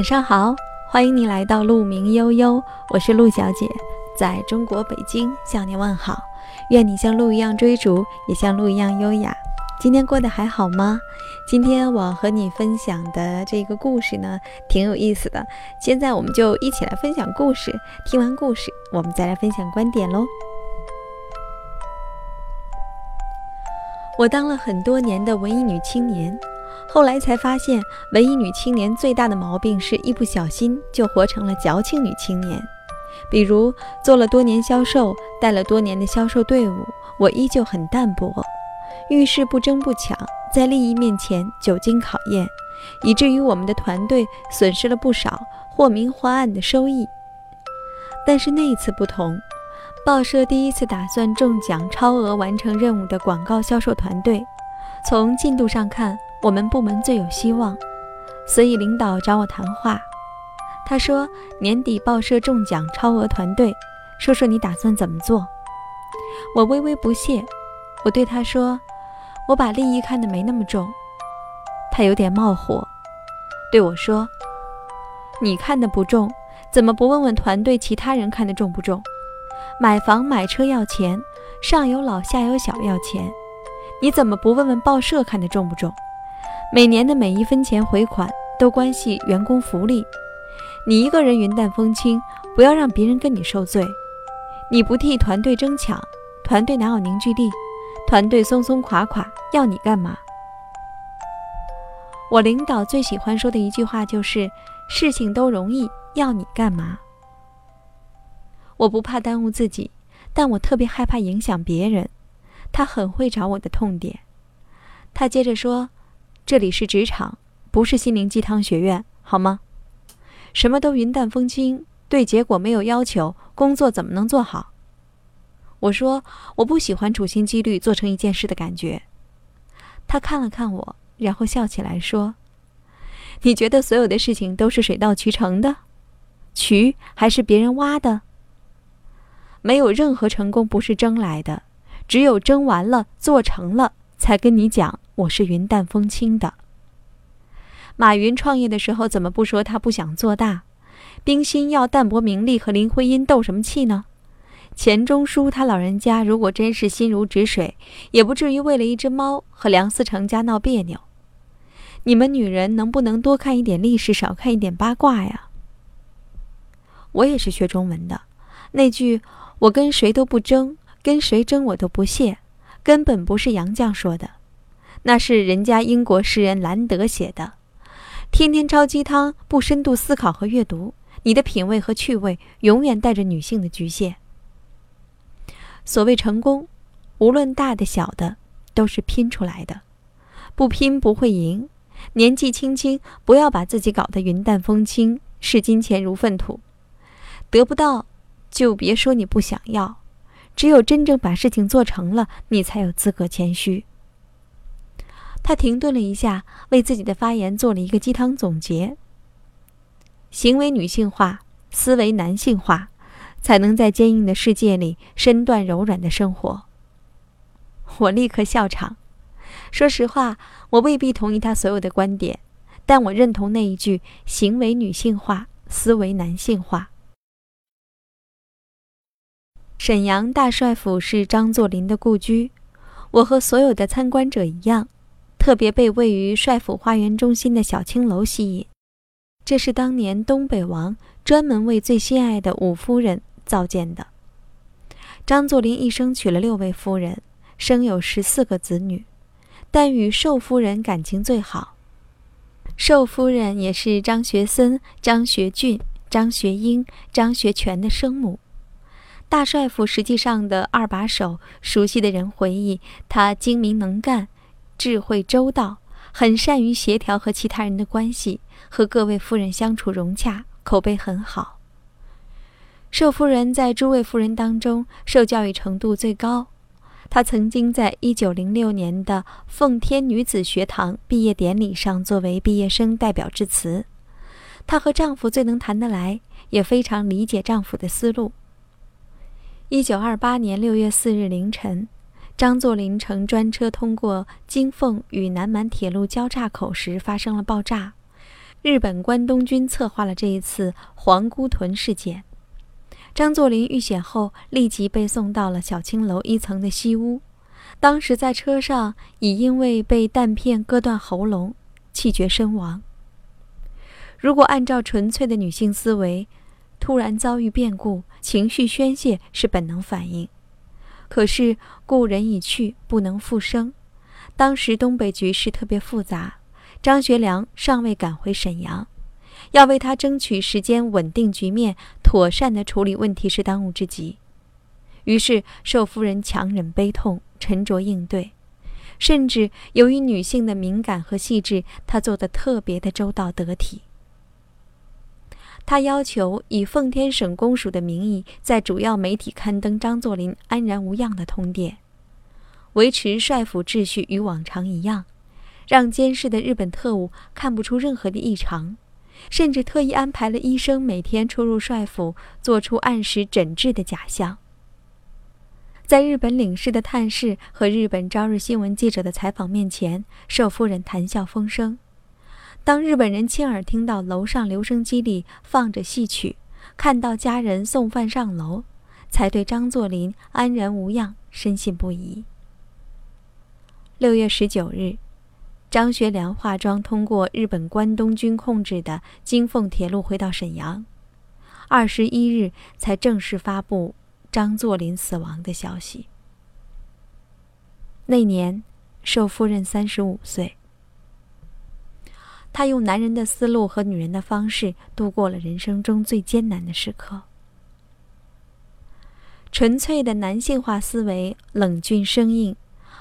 晚上好，欢迎你来到鹿鸣悠悠，我是鹿小姐，在中国北京向您问好。愿你像鹿一样追逐，也像鹿一样优雅。今天过得还好吗？今天我和你分享的这个故事呢，挺有意思的。现在我们就一起来分享故事，听完故事，我们再来分享观点喽。我当了很多年的文艺女青年。后来才发现，文艺女青年最大的毛病是一不小心就活成了矫情女青年。比如，做了多年销售，带了多年的销售队伍，我依旧很淡泊，遇事不争不抢，在利益面前久经考验，以至于我们的团队损失了不少或明或暗的收益。但是那一次不同，报社第一次打算中奖超额完成任务的广告销售团队，从进度上看。我们部门最有希望，所以领导找我谈话。他说：“年底报社中奖超额团队，说说你打算怎么做？”我微微不屑，我对他说：“我把利益看得没那么重。”他有点冒火，对我说：“你看的不重，怎么不问问团队其他人看得重不重？买房买车要钱，上有老下有小要钱，你怎么不问问报社看得重不重？”每年的每一分钱回款都关系员工福利，你一个人云淡风轻，不要让别人跟你受罪。你不替团队争抢，团队哪有凝聚力？团队松松垮垮，要你干嘛？我领导最喜欢说的一句话就是：“事情都容易，要你干嘛？”我不怕耽误自己，但我特别害怕影响别人。他很会找我的痛点。他接着说。这里是职场，不是心灵鸡汤学院，好吗？什么都云淡风轻，对结果没有要求，工作怎么能做好？我说我不喜欢处心积虑做成一件事的感觉。他看了看我，然后笑起来说：“你觉得所有的事情都是水到渠成的？渠还是别人挖的？没有任何成功不是争来的，只有争完了做成了，才跟你讲。”我是云淡风轻的。马云创业的时候，怎么不说他不想做大？冰心要淡泊名利和林徽因斗什么气呢？钱钟书他老人家如果真是心如止水，也不至于为了一只猫和梁思成家闹别扭。你们女人能不能多看一点历史，少看一点八卦呀？我也是学中文的，那句“我跟谁都不争，跟谁争我都不屑”，根本不是杨绛说的。那是人家英国诗人兰德写的，天天抄鸡汤，不深度思考和阅读，你的品味和趣味永远带着女性的局限。所谓成功，无论大的小的，都是拼出来的，不拼不会赢。年纪轻轻，不要把自己搞得云淡风轻，视金钱如粪土，得不到就别说你不想要，只有真正把事情做成了，你才有资格谦虚。他停顿了一下，为自己的发言做了一个鸡汤总结：行为女性化，思维男性化，才能在坚硬的世界里身段柔软的生活。我立刻笑场。说实话，我未必同意他所有的观点，但我认同那一句：行为女性化，思维男性化。沈阳大帅府是张作霖的故居，我和所有的参观者一样。特别被位于帅府花园中心的小青楼吸引，这是当年东北王专门为最心爱的五夫人造建的。张作霖一生娶了六位夫人，生有十四个子女，但与寿夫人感情最好。寿夫人也是张学森、张学俊、张学英、张学全的生母。大帅府实际上的二把手，熟悉的人回忆，他精明能干。智慧周到，很善于协调和其他人的关系，和各位夫人相处融洽，口碑很好。寿夫人在诸位夫人当中受教育程度最高，她曾经在一九零六年的奉天女子学堂毕业典礼上作为毕业生代表致辞。她和丈夫最能谈得来，也非常理解丈夫的思路。一九二八年六月四日凌晨。张作霖乘专车通过金凤与南满铁路交叉口时发生了爆炸，日本关东军策划了这一次皇姑屯事件。张作霖遇险后，立即被送到了小青楼一层的西屋。当时在车上已因为被弹片割断喉咙，气绝身亡。如果按照纯粹的女性思维，突然遭遇变故，情绪宣泄是本能反应。可是故人已去，不能复生。当时东北局势特别复杂，张学良尚未赶回沈阳，要为他争取时间，稳定局面，妥善地处理问题是当务之急。于是寿夫人强忍悲痛，沉着应对，甚至由于女性的敏感和细致，她做得特别的周到得体。他要求以奉天省公署的名义，在主要媒体刊登张作霖安然无恙的通电，维持帅府秩序与往常一样，让监视的日本特务看不出任何的异常，甚至特意安排了医生每天出入帅府，做出按时诊治的假象。在日本领事的探视和日本朝日新闻记者的采访面前，寿夫人谈笑风生。当日本人亲耳听到楼上留声机里放着戏曲，看到家人送饭上楼，才对张作霖安然无恙深信不疑。六月十九日，张学良化妆通过日本关东军控制的京凤铁路回到沈阳，二十一日才正式发布张作霖死亡的消息。那年，寿夫人三十五岁。他用男人的思路和女人的方式度过了人生中最艰难的时刻。纯粹的男性化思维冷峻生硬，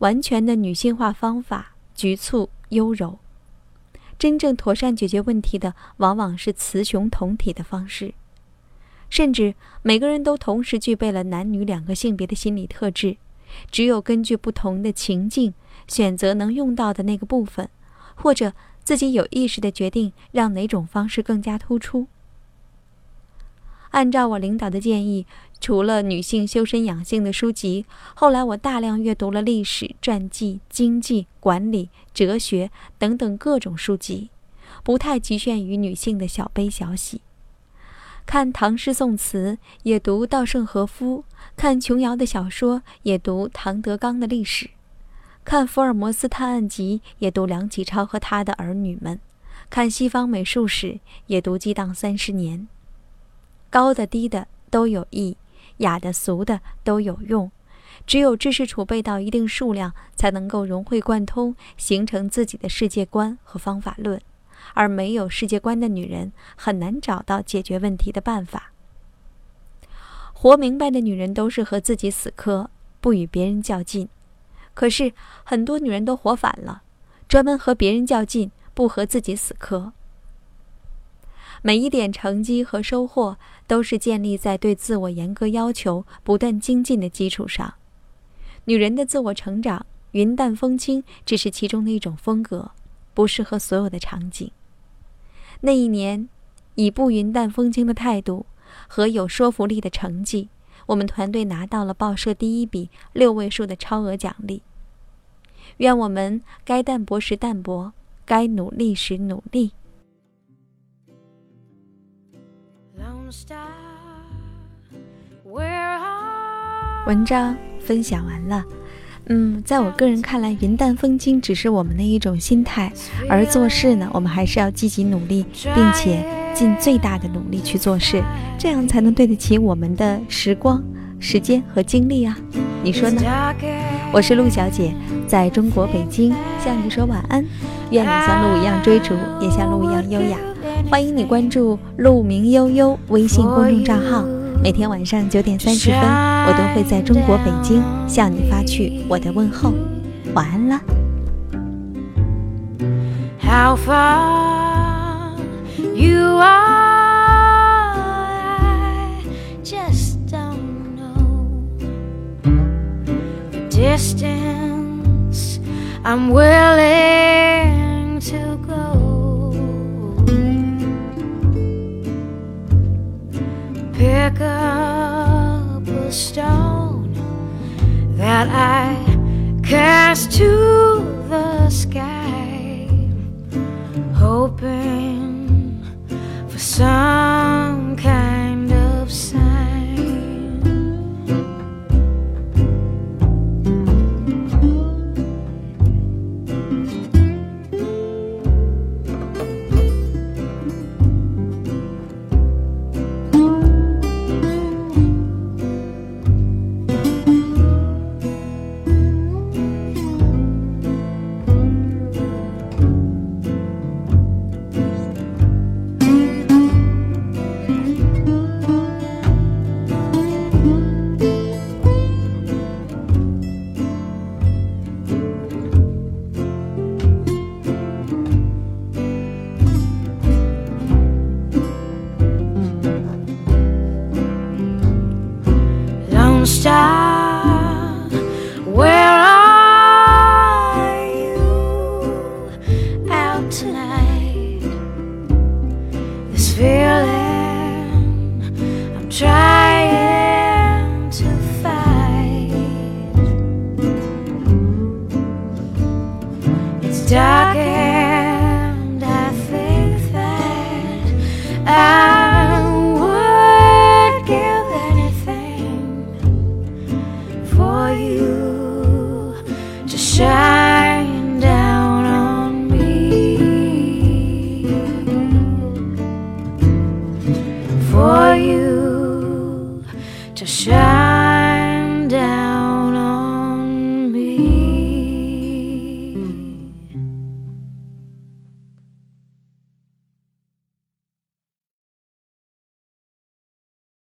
完全的女性化方法局促优柔。真正妥善解决问题的，往往是雌雄同体的方式。甚至每个人都同时具备了男女两个性别的心理特质，只有根据不同的情境选择能用到的那个部分，或者。自己有意识的决定让哪种方式更加突出。按照我领导的建议，除了女性修身养性的书籍，后来我大量阅读了历史、传记、经济、管理、哲学等等各种书籍，不太局限于女性的小悲小喜。看唐诗宋词，也读稻盛和夫；看琼瑶的小说，也读唐德刚的历史。看福尔摩斯探案集，也读梁启超和他的儿女们；看西方美术史，也读激荡三十年。高的低的都有益，雅的俗的都有用。只有知识储备到一定数量，才能够融会贯通，形成自己的世界观和方法论。而没有世界观的女人，很难找到解决问题的办法。活明白的女人都是和自己死磕，不与别人较劲。可是很多女人都活反了，专门和别人较劲，不和自己死磕。每一点成绩和收获都是建立在对自我严格要求、不断精进的基础上。女人的自我成长，云淡风轻只是其中的一种风格，不适合所有的场景。那一年，以不云淡风轻的态度和有说服力的成绩。我们团队拿到了报社第一笔六位数的超额奖励。愿我们该淡泊时淡泊，该努力时努力。文章分享完了。嗯，在我个人看来，云淡风轻只是我们的一种心态，而做事呢，我们还是要积极努力，并且。尽最大的努力去做事，这样才能对得起我们的时光、时间和精力啊！你说呢？我是陆小姐，在中国北京向你说晚安。愿你像鹿一样追逐，也像鹿一样优雅。欢迎你关注“鹿鸣悠悠”微信公众账号，每天晚上九点三十分，我都会在中国北京向你发去我的问候。晚安了。How far you are. Distance I'm willing to go. Pick up a stone that I cast to